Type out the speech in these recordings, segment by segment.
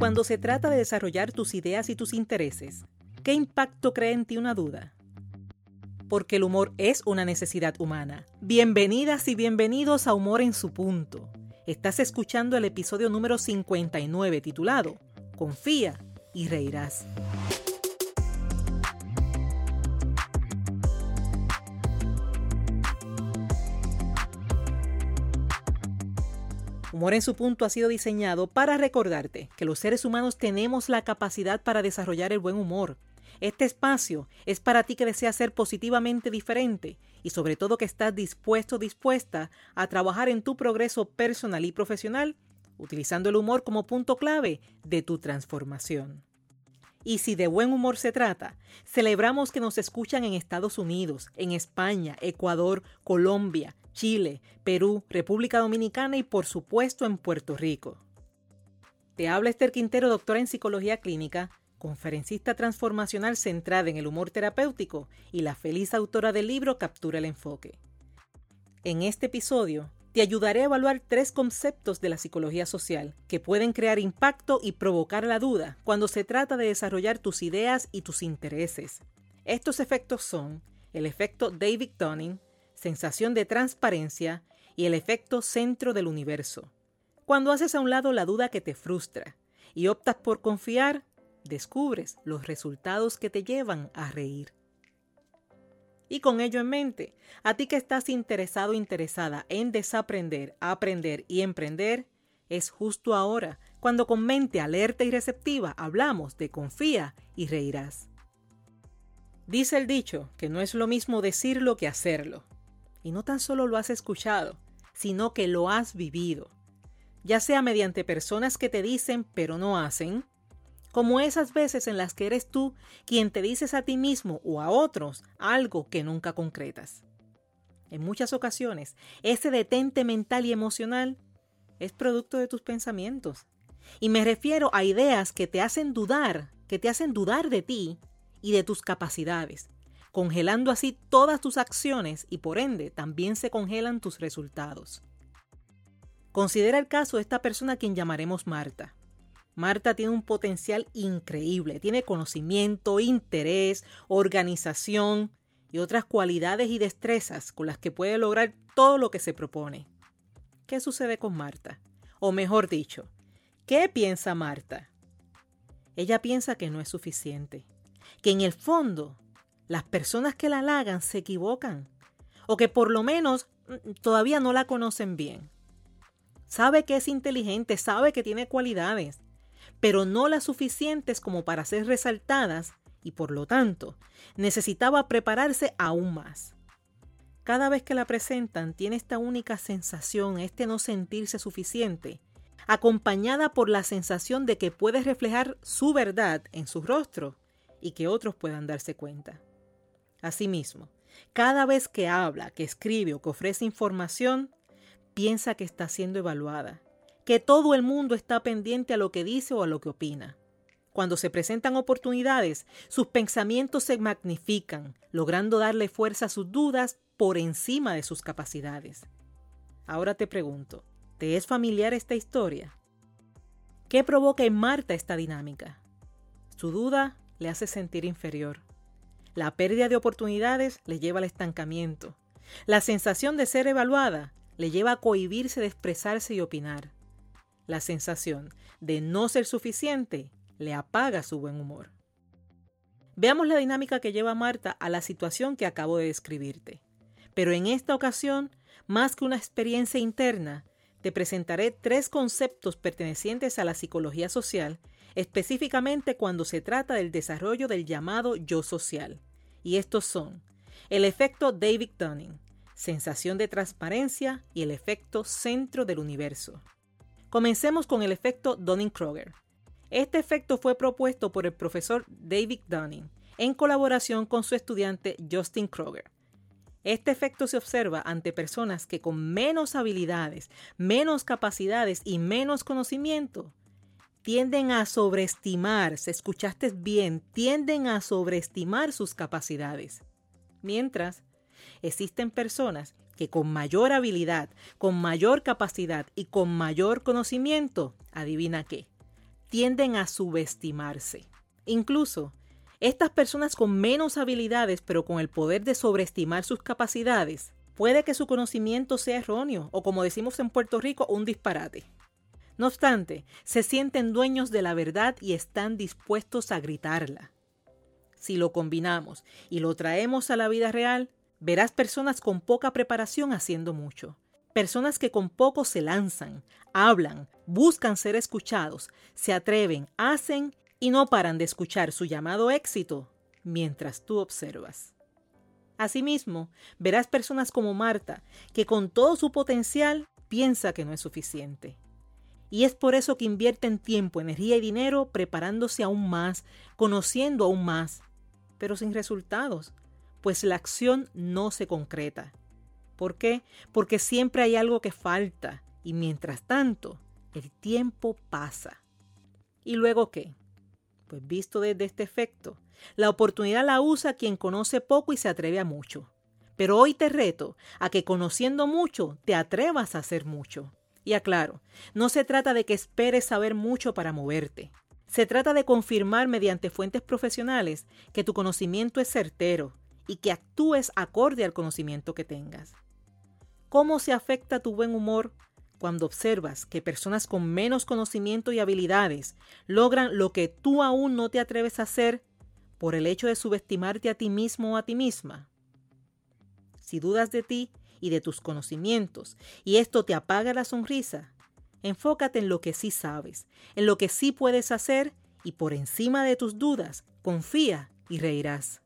Cuando se trata de desarrollar tus ideas y tus intereses, ¿qué impacto crea en ti una duda? Porque el humor es una necesidad humana. Bienvenidas y bienvenidos a Humor en su punto. Estás escuchando el episodio número 59 titulado Confía y reirás. Humor en su punto ha sido diseñado para recordarte que los seres humanos tenemos la capacidad para desarrollar el buen humor. Este espacio es para ti que deseas ser positivamente diferente y sobre todo que estás dispuesto o dispuesta a trabajar en tu progreso personal y profesional utilizando el humor como punto clave de tu transformación. Y si de buen humor se trata, celebramos que nos escuchan en Estados Unidos, en España, Ecuador, Colombia, Chile, Perú, República Dominicana y por supuesto en Puerto Rico. Te habla Esther Quintero, doctora en psicología clínica, conferencista transformacional centrada en el humor terapéutico y la feliz autora del libro Captura el enfoque. En este episodio te ayudaré a evaluar tres conceptos de la psicología social que pueden crear impacto y provocar la duda cuando se trata de desarrollar tus ideas y tus intereses. Estos efectos son el efecto David Dunning, sensación de transparencia y el efecto centro del universo. Cuando haces a un lado la duda que te frustra y optas por confiar, descubres los resultados que te llevan a reír. Y con ello en mente, a ti que estás interesado interesada en desaprender, aprender y emprender, es justo ahora cuando con mente alerta y receptiva hablamos de confía y reirás. Dice el dicho que no es lo mismo decirlo que hacerlo. Y no tan solo lo has escuchado, sino que lo has vivido, ya sea mediante personas que te dicen pero no hacen, como esas veces en las que eres tú quien te dices a ti mismo o a otros algo que nunca concretas. En muchas ocasiones, ese detente mental y emocional es producto de tus pensamientos. Y me refiero a ideas que te hacen dudar, que te hacen dudar de ti y de tus capacidades, congelando así todas tus acciones y por ende también se congelan tus resultados. Considera el caso de esta persona a quien llamaremos Marta. Marta tiene un potencial increíble, tiene conocimiento, interés, organización y otras cualidades y destrezas con las que puede lograr todo lo que se propone. ¿Qué sucede con Marta? O mejor dicho, ¿qué piensa Marta? Ella piensa que no es suficiente, que en el fondo las personas que la halagan se equivocan o que por lo menos mm, todavía no la conocen bien. Sabe que es inteligente, sabe que tiene cualidades, pero no las suficientes como para ser resaltadas y por lo tanto necesitaba prepararse aún más. Cada vez que la presentan tiene esta única sensación, este no sentirse suficiente, acompañada por la sensación de que puede reflejar su verdad en su rostro y que otros puedan darse cuenta. Asimismo, cada vez que habla, que escribe o que ofrece información, piensa que está siendo evaluada, que todo el mundo está pendiente a lo que dice o a lo que opina. Cuando se presentan oportunidades, sus pensamientos se magnifican, logrando darle fuerza a sus dudas por encima de sus capacidades. Ahora te pregunto, ¿te es familiar esta historia? ¿Qué provoca en Marta esta dinámica? Su duda le hace sentir inferior. La pérdida de oportunidades le lleva al estancamiento. La sensación de ser evaluada le lleva a cohibirse de expresarse y opinar. La sensación de no ser suficiente le apaga su buen humor. Veamos la dinámica que lleva Marta a la situación que acabo de describirte. Pero en esta ocasión, más que una experiencia interna, te presentaré tres conceptos pertenecientes a la psicología social específicamente cuando se trata del desarrollo del llamado yo social. Y estos son el efecto David Dunning, sensación de transparencia y el efecto centro del universo. Comencemos con el efecto Dunning-Kroger. Este efecto fue propuesto por el profesor David Dunning en colaboración con su estudiante Justin Kroger. Este efecto se observa ante personas que con menos habilidades, menos capacidades y menos conocimiento tienden a sobreestimar, se escuchaste bien, tienden a sobreestimar sus capacidades. Mientras, existen personas que con mayor habilidad, con mayor capacidad y con mayor conocimiento, adivina qué, tienden a subestimarse. Incluso, estas personas con menos habilidades pero con el poder de sobreestimar sus capacidades, puede que su conocimiento sea erróneo o como decimos en Puerto Rico, un disparate. No obstante, se sienten dueños de la verdad y están dispuestos a gritarla. Si lo combinamos y lo traemos a la vida real, verás personas con poca preparación haciendo mucho. Personas que con poco se lanzan, hablan, buscan ser escuchados, se atreven, hacen y no paran de escuchar su llamado éxito mientras tú observas. Asimismo, verás personas como Marta, que con todo su potencial piensa que no es suficiente. Y es por eso que invierten tiempo, energía y dinero preparándose aún más, conociendo aún más, pero sin resultados, pues la acción no se concreta. ¿Por qué? Porque siempre hay algo que falta y mientras tanto, el tiempo pasa. ¿Y luego qué? Pues visto desde este efecto, la oportunidad la usa quien conoce poco y se atreve a mucho. Pero hoy te reto a que conociendo mucho te atrevas a hacer mucho. Y aclaro, no se trata de que esperes saber mucho para moverte. Se trata de confirmar mediante fuentes profesionales que tu conocimiento es certero y que actúes acorde al conocimiento que tengas. ¿Cómo se afecta tu buen humor cuando observas que personas con menos conocimiento y habilidades logran lo que tú aún no te atreves a hacer por el hecho de subestimarte a ti mismo o a ti misma? Si dudas de ti y de tus conocimientos y esto te apaga la sonrisa, Enfócate en lo que sí sabes, en lo que sí puedes hacer y por encima de tus dudas, confía y reirás.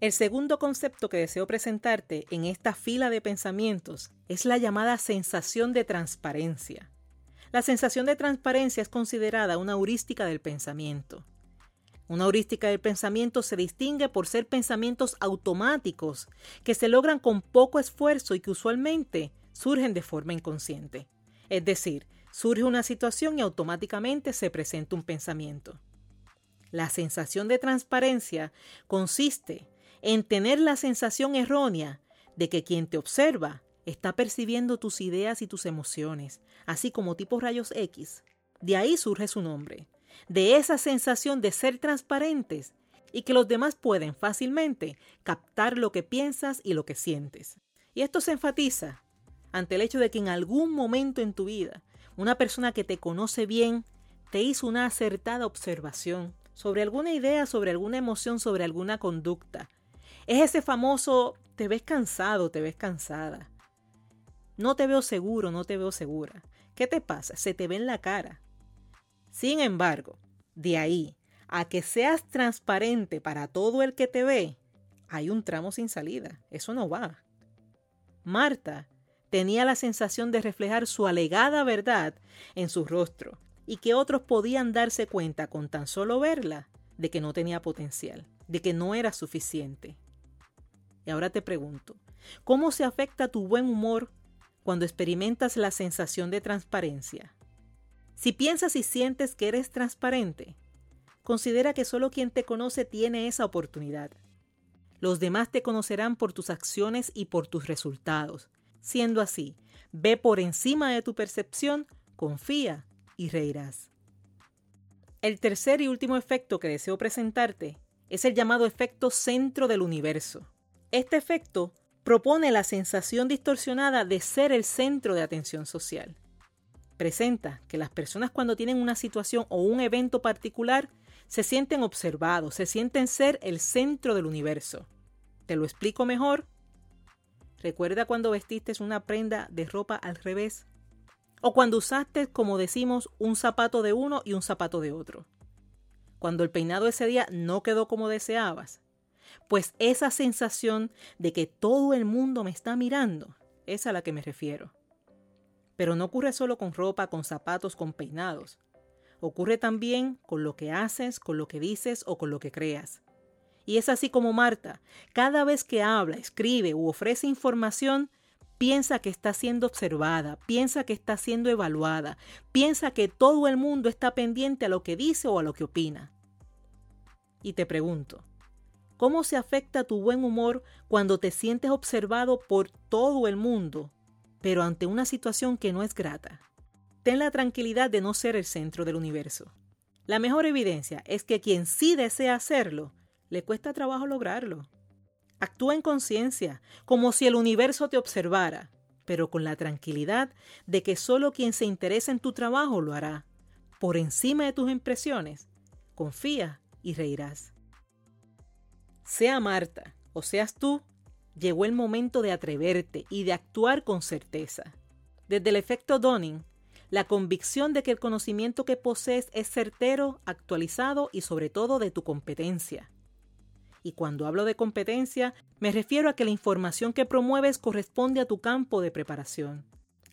El segundo concepto que deseo presentarte en esta fila de pensamientos es la llamada sensación de transparencia. La sensación de transparencia es considerada una heurística del pensamiento. Una heurística del pensamiento se distingue por ser pensamientos automáticos que se logran con poco esfuerzo y que usualmente surgen de forma inconsciente. Es decir, surge una situación y automáticamente se presenta un pensamiento. La sensación de transparencia consiste en tener la sensación errónea de que quien te observa está percibiendo tus ideas y tus emociones, así como tipos rayos X. De ahí surge su nombre, de esa sensación de ser transparentes y que los demás pueden fácilmente captar lo que piensas y lo que sientes. Y esto se enfatiza ante el hecho de que en algún momento en tu vida una persona que te conoce bien te hizo una acertada observación sobre alguna idea, sobre alguna emoción, sobre alguna conducta. Es ese famoso te ves cansado, te ves cansada. No te veo seguro, no te veo segura. ¿Qué te pasa? Se te ve en la cara. Sin embargo, de ahí a que seas transparente para todo el que te ve, hay un tramo sin salida. Eso no va. Marta tenía la sensación de reflejar su alegada verdad en su rostro y que otros podían darse cuenta con tan solo verla de que no tenía potencial, de que no era suficiente. Y ahora te pregunto, ¿cómo se afecta tu buen humor cuando experimentas la sensación de transparencia? Si piensas y sientes que eres transparente, considera que solo quien te conoce tiene esa oportunidad. Los demás te conocerán por tus acciones y por tus resultados, Siendo así, ve por encima de tu percepción, confía y reirás. El tercer y último efecto que deseo presentarte es el llamado efecto centro del universo. Este efecto propone la sensación distorsionada de ser el centro de atención social. Presenta que las personas cuando tienen una situación o un evento particular se sienten observados, se sienten ser el centro del universo. Te lo explico mejor ¿Recuerda cuando vestiste una prenda de ropa al revés? O cuando usaste, como decimos, un zapato de uno y un zapato de otro. Cuando el peinado ese día no quedó como deseabas. Pues esa sensación de que todo el mundo me está mirando, es a la que me refiero. Pero no ocurre solo con ropa, con zapatos, con peinados. Ocurre también con lo que haces, con lo que dices o con lo que creas. Y es así como Marta, cada vez que habla, escribe u ofrece información, piensa que está siendo observada, piensa que está siendo evaluada, piensa que todo el mundo está pendiente a lo que dice o a lo que opina. Y te pregunto, ¿cómo se afecta tu buen humor cuando te sientes observado por todo el mundo, pero ante una situación que no es grata? Ten la tranquilidad de no ser el centro del universo. La mejor evidencia es que quien sí desea hacerlo, le cuesta trabajo lograrlo. Actúa en conciencia, como si el universo te observara, pero con la tranquilidad de que solo quien se interesa en tu trabajo lo hará. Por encima de tus impresiones, confía y reirás. Sea Marta o seas tú, llegó el momento de atreverte y de actuar con certeza. Desde el efecto Dunning, la convicción de que el conocimiento que posees es certero, actualizado y sobre todo de tu competencia. Y cuando hablo de competencia, me refiero a que la información que promueves corresponde a tu campo de preparación.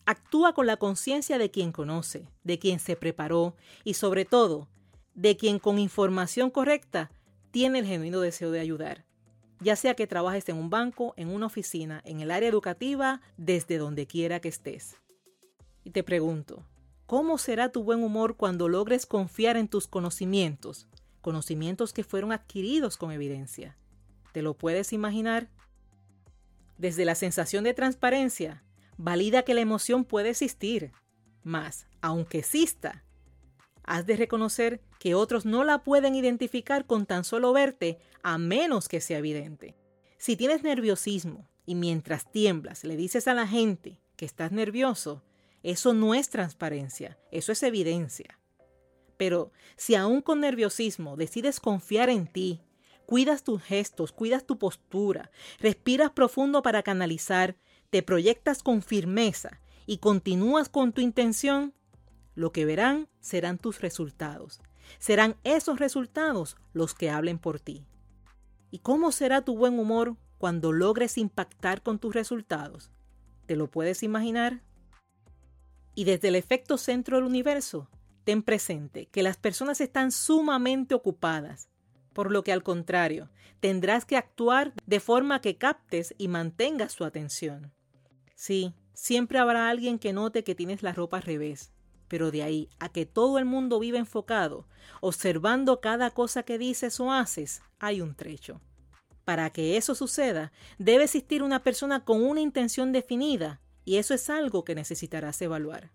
Actúa con la conciencia de quien conoce, de quien se preparó y sobre todo, de quien con información correcta tiene el genuino deseo de ayudar. Ya sea que trabajes en un banco, en una oficina, en el área educativa, desde donde quiera que estés. Y te pregunto, ¿cómo será tu buen humor cuando logres confiar en tus conocimientos, conocimientos que fueron adquiridos con evidencia. ¿Te lo puedes imaginar? Desde la sensación de transparencia, valida que la emoción puede existir, mas, aunque exista, has de reconocer que otros no la pueden identificar con tan solo verte a menos que sea evidente. Si tienes nerviosismo y mientras tiemblas le dices a la gente que estás nervioso, eso no es transparencia, eso es evidencia. Pero si aún con nerviosismo decides confiar en ti, cuidas tus gestos, cuidas tu postura, respiras profundo para canalizar, te proyectas con firmeza y continúas con tu intención, lo que verán serán tus resultados. Serán esos resultados los que hablen por ti. ¿Y cómo será tu buen humor cuando logres impactar con tus resultados? ¿Te lo puedes imaginar? Y desde el efecto centro del universo, ten presente que las personas están sumamente ocupadas, por lo que al contrario, tendrás que actuar de forma que captes y mantengas su atención. Sí, siempre habrá alguien que note que tienes la ropa al revés, pero de ahí a que todo el mundo vive enfocado, observando cada cosa que dices o haces, hay un trecho. Para que eso suceda, debe existir una persona con una intención definida, y eso es algo que necesitarás evaluar.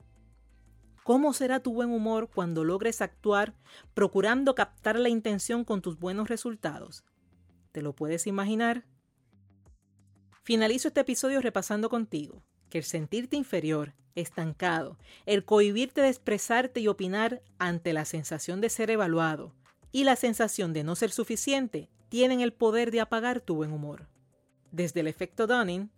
¿Cómo será tu buen humor cuando logres actuar procurando captar la intención con tus buenos resultados? ¿Te lo puedes imaginar? Finalizo este episodio repasando contigo que el sentirte inferior, estancado, el cohibirte de expresarte y opinar ante la sensación de ser evaluado y la sensación de no ser suficiente tienen el poder de apagar tu buen humor. Desde el efecto Dunning,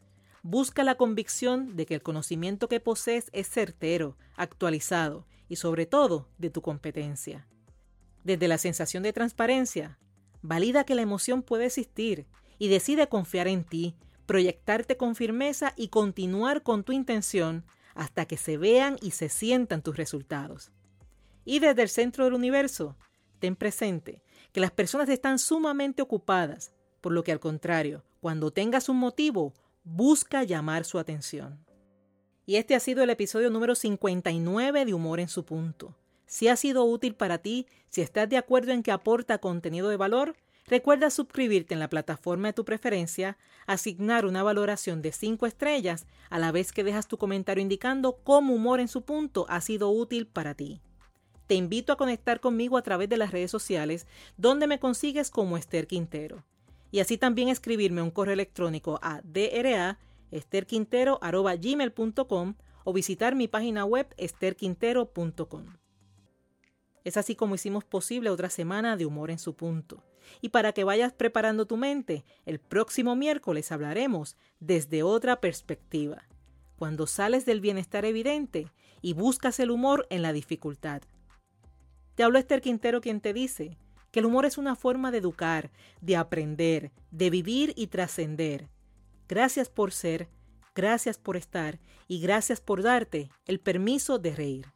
Busca la convicción de que el conocimiento que posees es certero, actualizado y sobre todo de tu competencia. Desde la sensación de transparencia, valida que la emoción puede existir y decide confiar en ti, proyectarte con firmeza y continuar con tu intención hasta que se vean y se sientan tus resultados. Y desde el centro del universo, ten presente que las personas están sumamente ocupadas, por lo que al contrario, cuando tengas un motivo, busca llamar su atención. Y este ha sido el episodio número 59 de Humor en su punto. Si ha sido útil para ti, si estás de acuerdo en que aporta contenido de valor, recuerda suscribirte en la plataforma de tu preferencia, asignar una valoración de 5 estrellas a la vez que dejas tu comentario indicando cómo Humor en su punto ha sido útil para ti. Te invito a conectar conmigo a través de las redes sociales, donde me consigues como Esther Quintero y así también escribirme un correo electrónico a dra.esterquintero.gmail.com o visitar mi página web esterquintero.com. Es así como hicimos posible otra semana de humor en su punto. Y para que vayas preparando tu mente, el próximo miércoles hablaremos desde otra perspectiva, cuando sales del bienestar evidente y buscas el humor en la dificultad. Te hablo Esther Quintero quien te dice, que el humor es una forma de educar, de aprender, de vivir y trascender. Gracias por ser, gracias por estar y gracias por darte el permiso de reír.